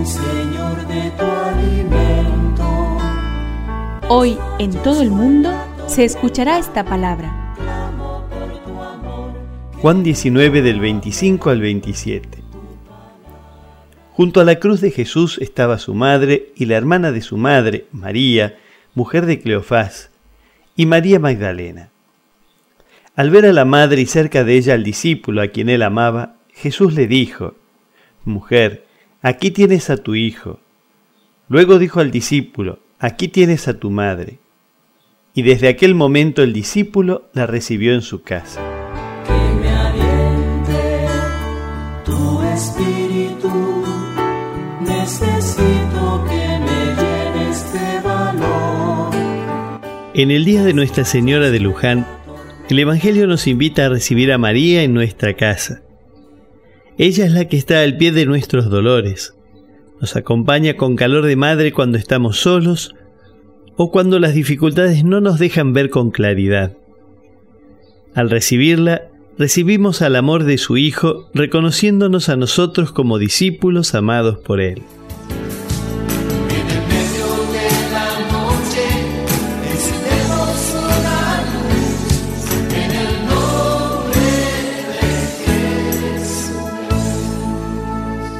hoy, Señor, de tu alimento. Hoy en todo el mundo se escuchará esta palabra. Juan 19 del 25 al 27. Junto a la cruz de Jesús estaba su madre y la hermana de su madre, María, mujer de Cleofás, y María Magdalena. Al ver a la madre y cerca de ella al discípulo a quien él amaba, Jesús le dijo, Mujer, aquí tienes a tu hijo. Luego dijo al discípulo, Aquí tienes a tu madre. Y desde aquel momento el discípulo la recibió en su casa. Que me aliente tu espíritu. Necesito que me llenes de valor. En el día de Nuestra Señora de Luján, el Evangelio nos invita a recibir a María en nuestra casa. Ella es la que está al pie de nuestros dolores. Nos acompaña con calor de madre cuando estamos solos o cuando las dificultades no nos dejan ver con claridad. Al recibirla, recibimos al amor de su Hijo, reconociéndonos a nosotros como discípulos amados por Él.